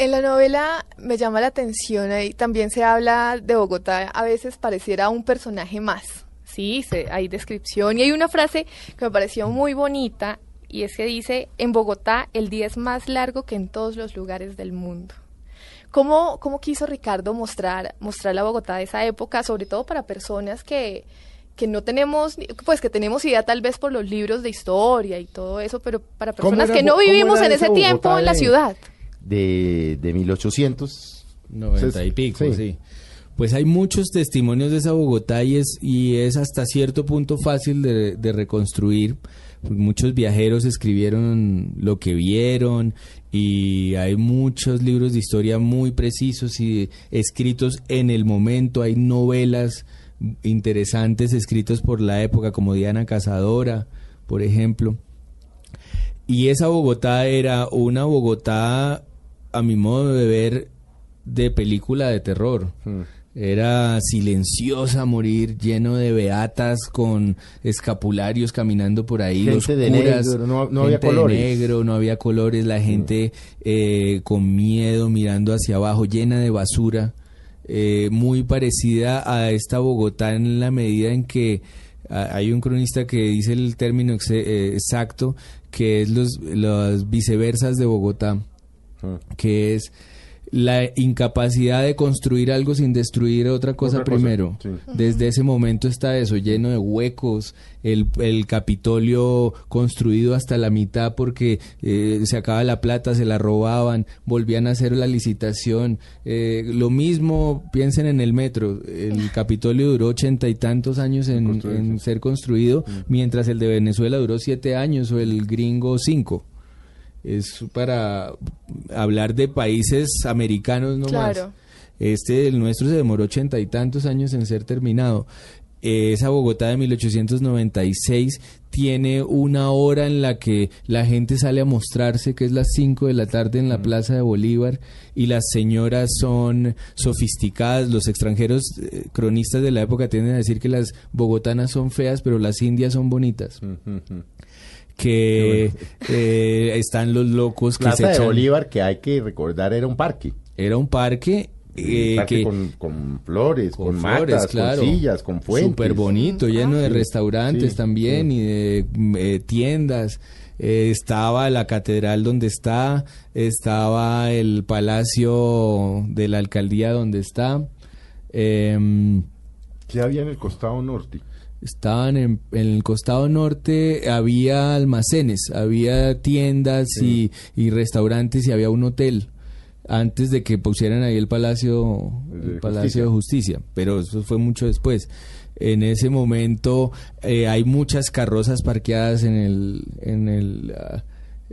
En la novela me llama la atención y también se habla de Bogotá, a veces pareciera un personaje más. Sí, hay descripción y hay una frase que me pareció muy bonita y es que dice, en Bogotá el día es más largo que en todos los lugares del mundo. ¿Cómo, cómo quiso Ricardo mostrar, mostrar la Bogotá de esa época, sobre todo para personas que, que no tenemos, pues que tenemos idea tal vez por los libros de historia y todo eso, pero para personas que no vivimos en ese tiempo en la ciudad? De, de 1890 y pico, sí. Pues hay muchos testimonios de esa Bogotá y es, y es hasta cierto punto fácil de, reconstruir. Muchos viajeros escribieron lo que vieron y hay muchos libros de historia muy precisos y escritos en el momento. Hay novelas interesantes escritos por la época como Diana Cazadora, por ejemplo. Y esa Bogotá era una Bogotá a mi modo de ver, de película de terror. Hmm. Era silenciosa morir, lleno de beatas con escapularios caminando por ahí, gente de negro, no, había colores. negro, no había colores, la hmm. gente eh, con miedo mirando hacia abajo, llena de basura, eh, muy parecida a esta Bogotá en la medida en que hay un cronista que dice el término eh, exacto, que es los, los viceversas de Bogotá que es la incapacidad de construir algo sin destruir otra cosa primero. Desde ese momento está eso, lleno de huecos, el, el Capitolio construido hasta la mitad porque eh, se acaba la plata, se la robaban, volvían a hacer la licitación. Eh, lo mismo, piensen en el metro, el Capitolio duró ochenta y tantos años en, en ser construido, mientras el de Venezuela duró siete años o el gringo cinco es para hablar de países americanos no claro. Este, el nuestro se demoró ochenta y tantos años en ser terminado. Esa Bogotá de 1896 tiene una hora en la que la gente sale a mostrarse, que es las 5 de la tarde en la mm. Plaza de Bolívar, y las señoras son sofisticadas. Los extranjeros eh, cronistas de la época tienden a decir que las bogotanas son feas, pero las indias son bonitas. Mm, mm, que eh, están los locos que Plaza de Bolívar, que hay que recordar, era un parque. Era un parque eh, que, con, flores, con, flores, con sillas, con fuentes. Súper bonito, lleno de restaurantes también y de eh, tiendas. estaba la catedral donde está, estaba el palacio de la alcaldía donde está. Em, ¿Qué había en el costado norte? Estaban en, el costado norte, había almacenes, había tiendas y, restaurantes y había un hotel antes de que pusieran ahí el palacio, el palacio de justicia, pero eso fue mucho después. En ese momento eh, hay muchas carrozas parqueadas en el, en el ah,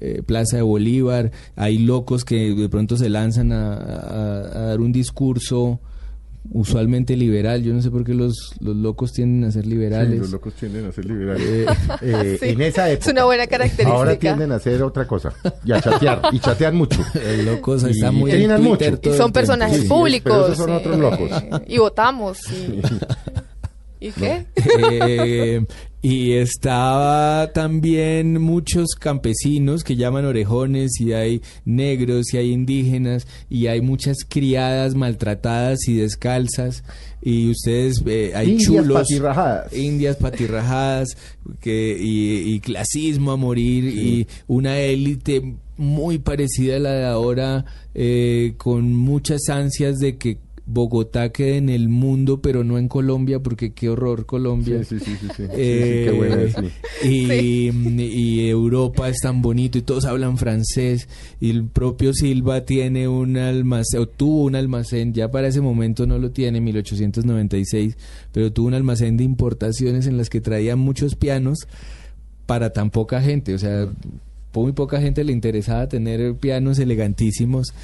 eh, Plaza de Bolívar, hay locos que de pronto se lanzan a dar un discurso usualmente liberal. Yo no sé por qué los, los locos tienden a ser liberales. los locos tienden a ser liberales. Eh, eh, en esa época. Es una buena característica. Ahora tienden a hacer otra cosa. Y a chatear. y chatean mucho. Los locos están muy mucho. Y son personajes públicos. esos son otros locos. Y votamos. ¿Y qué? Eh, y estaba también muchos campesinos que llaman orejones y hay negros y hay indígenas y hay muchas criadas maltratadas y descalzas y ustedes eh, hay indias chulos patirrajadas. indias patirrajadas que y, clasismo a morir y una élite muy parecida a la de ahora eh, con muchas ansias de que Bogotá quede en el mundo, pero no en Colombia, porque qué horror Colombia. Sí, sí, sí, eh, y, Europa es tan bonito y todos hablan francés. Y el propio Silva tiene un almacén, o tuvo un almacén, ya para ese momento no lo tiene, 1896, pero tuvo un almacén de importaciones en las que traía muchos pianos para tan poca gente. O sea, muy poca gente le interesaba tener pianos elegantísimos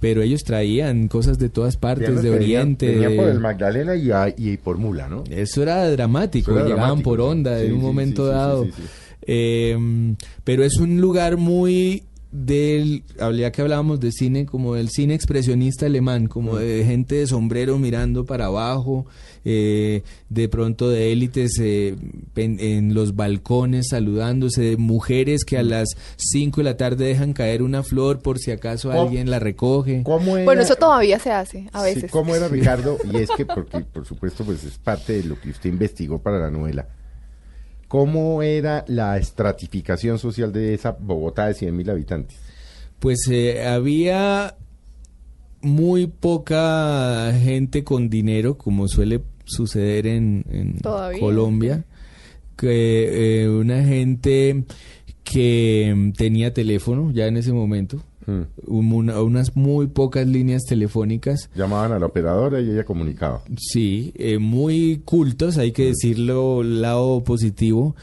pero ellos traían cosas de todas partes, de Oriente. Venían por el Magdalena y, por Mula, ¿no? Eso era dramático, llegaban por onda en un momento dado. Em, pero es un lugar muy del, ya que hablábamos de cine, como del cine expresionista alemán, como de gente de sombrero mirando para abajo, eh, de pronto de élites eh, en, los balcones saludándose, de mujeres que a las 5 de la tarde dejan caer una flor por si acaso alguien la recoge. bueno, eso todavía se hace a veces. ¿Cómo era Ricardo? Y es que, porque por supuesto, pues es parte de lo que usted investigó para la novela. ¿Cómo era la estratificación social de esa Bogotá de 100.000 habitantes? Pues eh, había muy poca gente con dinero, como suele suceder en, Colombia. Que, eh, una gente que tenía teléfono ya en ese momento, Mm. unas muy pocas líneas telefónicas. Llamaban a la operadora y ella comunicaba. Sí, eh, muy cultos, hay que mm. decirlo, lado positivo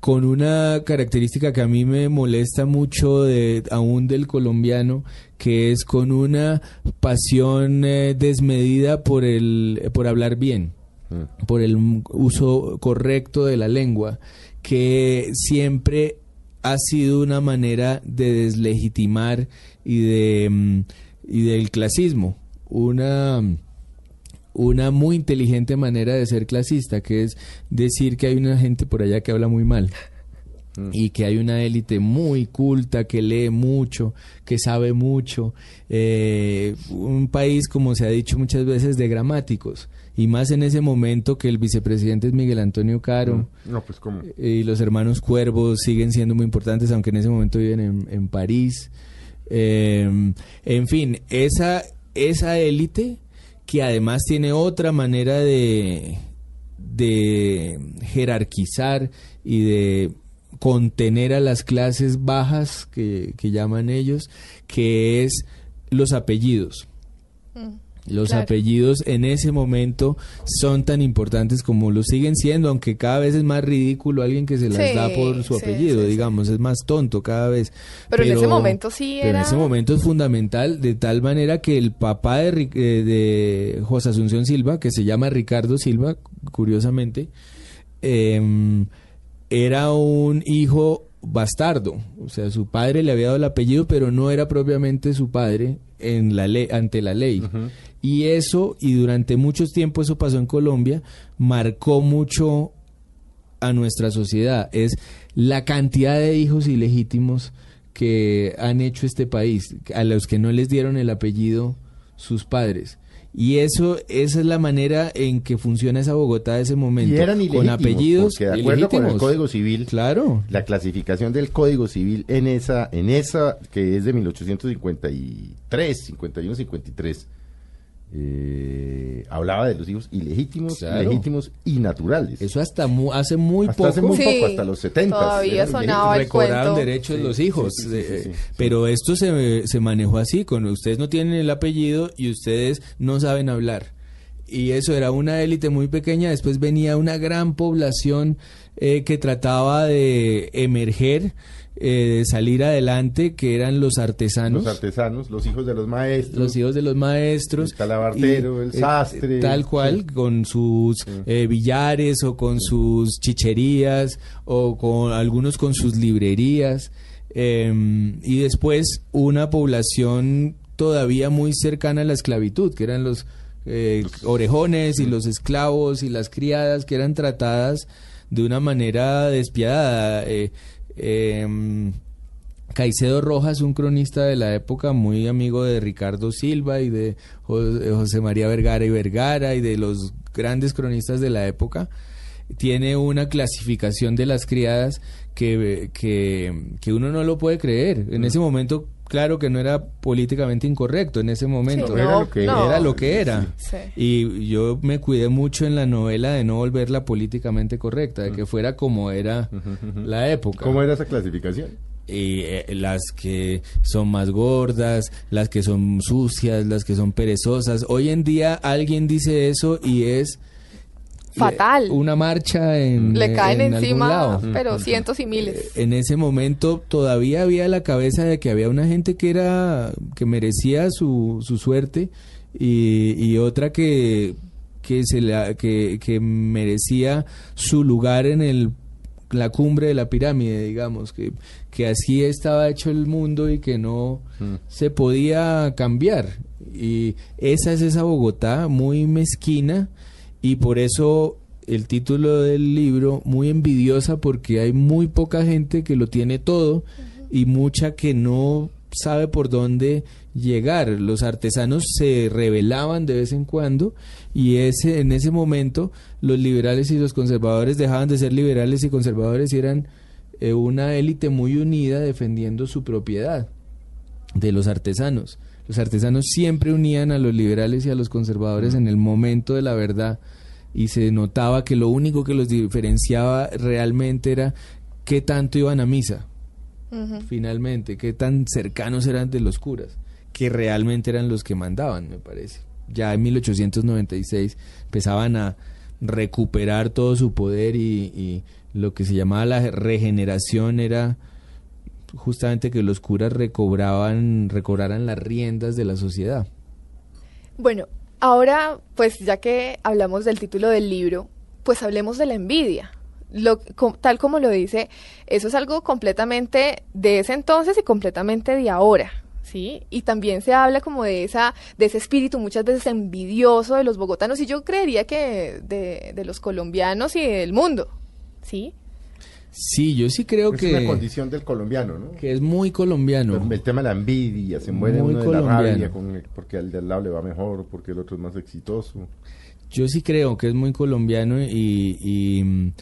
con una característica que a mí me molesta mucho de, aún del colombiano, que es con una pasión eh, desmedida por el por hablar bien, mm. por el uso correcto de la lengua, que siempre ha sido una manera de deslegitimar y de mm, y del clasismo, una una muy inteligente manera de ser clasista, que es decir que hay una gente por allá que habla muy mal mm. y que hay una élite muy culta, que lee mucho, que sabe mucho, eh, un país, como se ha dicho muchas veces, de gramáticos y más en ese momento que el vicepresidente es Miguel Antonio Caro. Mm. No, pues ¿cómo? Y los hermanos Cuervos siguen siendo muy importantes, aunque en ese momento viven en, París. Em, en fin, esa, esa élite que además tiene otra manera de, de jerarquizar y de contener a las clases bajas que, que llaman ellos, que es los apellidos. Mm. Los apellidos en ese momento son tan importantes como lo siguen siendo, aunque cada vez es más ridículo alguien que se las da por su apellido, digamos, es más tonto cada vez. Pero, en ese momento sí era... Pero en ese momento es fundamental, de tal manera que el papá de, eh, de José Asunción Silva, que se llama Ricardo Silva, curiosamente, em, era un hijo bastardo, o sea, su padre le había dado el apellido, pero no era propiamente su padre en la ley, ante la ley. Y eso, y durante mucho tiempo eso pasó en Colombia, marcó mucho a nuestra sociedad. Es la cantidad de hijos ilegítimos que han hecho este país, a los que no les dieron el apellido sus padres. Y eso, esa es la manera en que funciona esa Bogotá de ese momento. con apellidos. de acuerdo con el Código Civil, claro. la clasificación del Código Civil en esa, en esa que es de 1853, 51, 53 eh, hablaba de los hijos ilegítimos, legítimos y naturales. Eso hasta hace muy poco. Hace muy poco, hasta los 70. Todavía sonaba el cuento. derechos de los hijos. pero esto se, se manejó así, con ustedes no tienen el apellido y ustedes no saben hablar. Y eso era una élite muy pequeña, después venía una gran población eh, que trataba de emerger eh, salir adelante, que eran los artesanos. Los artesanos, los hijos de los maestros. Los hijos de los maestros. El calabartero, el eh, sastre. tal cual, con sus eh, billares o con sus chicherías o con algunos con sus librerías. Em, y después una población todavía muy cercana a la esclavitud, que eran los orejones y los esclavos y las criadas que eran tratadas de una manera despiadada. Eh, Caicedo Rojas, un cronista de la época, muy amigo de Ricardo Silva y de José María Vergara y Vergara y de los grandes cronistas de la época, tiene una clasificación de las criadas que, que, uno no lo puede creer. En ese momento, claro que no era políticamente incorrecto, en ese momento era, lo que era. lo que era. Y yo me cuidé mucho en la novela de no volverla políticamente correcta, de que fuera como era la época. ¿Cómo era esa clasificación? y eh, las que son más gordas, las que son sucias, las que son perezosas. Hoy en día alguien dice eso y es fatal. Una marcha en. Le caen encima, pero cientos y miles. Eh, en ese momento todavía había la cabeza de que había una gente que era. que merecía su, su suerte y, otra que que se la, que, que merecía su lugar en el la cumbre de la pirámide, digamos, que, que así estaba hecho el mundo y que no mm. se podía cambiar. Y esa es esa Bogotá muy mezquina y por eso el título del libro muy envidiosa porque hay muy poca gente que lo tiene todo y mucha que no sabe por dónde llegar. Los artesanos se rebelaban de vez en cuando y ese en ese momento los liberales y los conservadores dejaban de ser liberales y conservadores y eran eh, una élite muy unida defendiendo su propiedad de los artesanos. Los artesanos siempre unían a los liberales y a los conservadores en el momento de la verdad y se notaba que lo único que los diferenciaba realmente era qué tanto iban a misa, finalmente, qué tan cercanos eran de los curas, que realmente eran los que mandaban, me parece. Ya en 1896 empezaban a recuperar todo su poder y, y lo que se llamaba la regeneración era justamente que los curas recobraban, recobraran las riendas de la sociedad. Bueno, Ahora, pues ya que hablamos del título del libro, pues hablemos de la envidia. Lo, tal como lo dice, eso es algo completamente de ese entonces y completamente de ahora. ¿sí? Y también se habla como de esa de ese espíritu muchas veces envidioso de los bogotanos y yo creería que de, de los colombianos y del mundo, ¿sí? Sí, yo sí creo que... Es una condición del colombiano, ¿no? Que es muy colombiano. El, tema de la envidia, se muere uno de la rabia porque al del lado le va mejor, porque el otro es más exitoso. Yo sí creo que es muy colombiano y, y,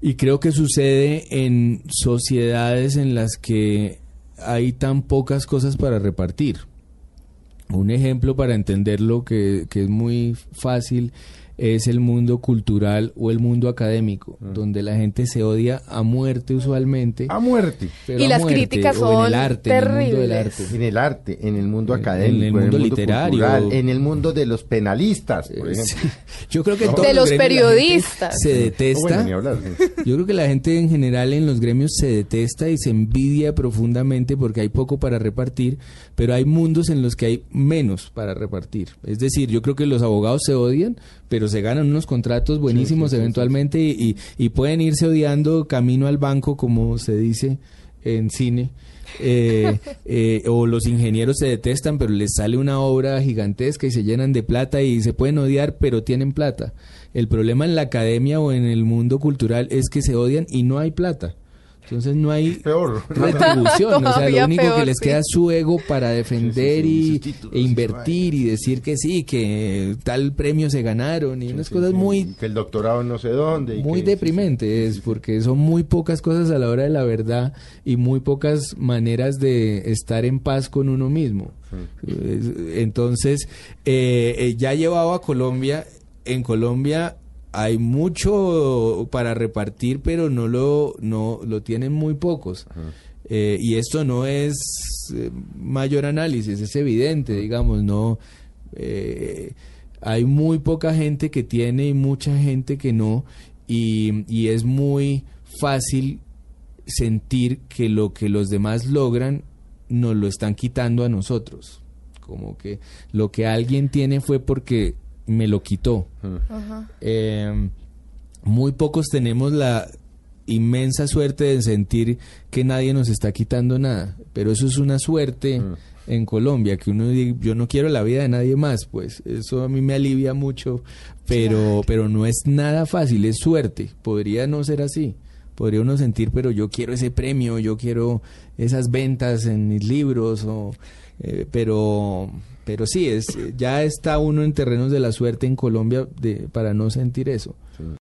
y creo que sucede en sociedades en las que hay tan pocas cosas para repartir. Un ejemplo para entenderlo que, que es muy fácil es el mundo cultural o el mundo académico, mm. donde la gente se odia a muerte usualmente. A muerte. y las críticas son en el arte, En el mundo del arte. En el arte, en el mundo académico, en el mundo, literario, en el mundo de los penalistas, por ejemplo. Yo creo que de los periodistas se detesta. Yo creo que la gente en general en los gremios se detesta y se envidia profundamente porque hay poco para repartir, pero hay mundos en los que hay menos para repartir. Es decir, yo creo que los abogados se odian, pero se ganan unos contratos buenísimos eventualmente y, y, pueden irse odiando camino al banco, como se dice en cine. Eh, eh, o los ingenieros se detestan, pero les sale una obra gigantesca y se llenan de plata y se pueden odiar, pero tienen plata. El problema en la academia o en el mundo cultural es que se odian y no hay plata. Entonces no hay retribución, o sea, lo único que les queda es su ego para defender y, e invertir y decir que sí, que tal premio se ganaron y unas cosas muy... Que el doctorado no sé dónde. muy deprimente es porque son muy pocas cosas a la hora de la verdad y muy pocas maneras de estar en paz con uno mismo. Entonces, eh, eh, ya llevado a Colombia, en Colombia hay mucho para repartir, pero no lo, no, lo tienen muy pocos. Eh, y esto no es eh, mayor análisis, es evidente, digamos, no. Eh, hay muy poca gente que tiene y mucha gente que no, y, y es muy fácil sentir que lo que los demás logran nos lo están quitando a nosotros. Como que lo que alguien tiene fue porque me lo quitó. Em, muy pocos tenemos la inmensa suerte de sentir que nadie nos está quitando nada, pero eso es una suerte en Colombia, que uno dice, yo no quiero la vida de nadie más, pues eso a mí me alivia mucho, pero, pero no es nada fácil, es suerte, podría no ser así podría uno sentir, pero yo quiero ese premio, yo quiero esas ventas en mis libros, o, eh, pero pero sí, es, ya está uno en terrenos de la suerte en Colombia de, para no sentir eso.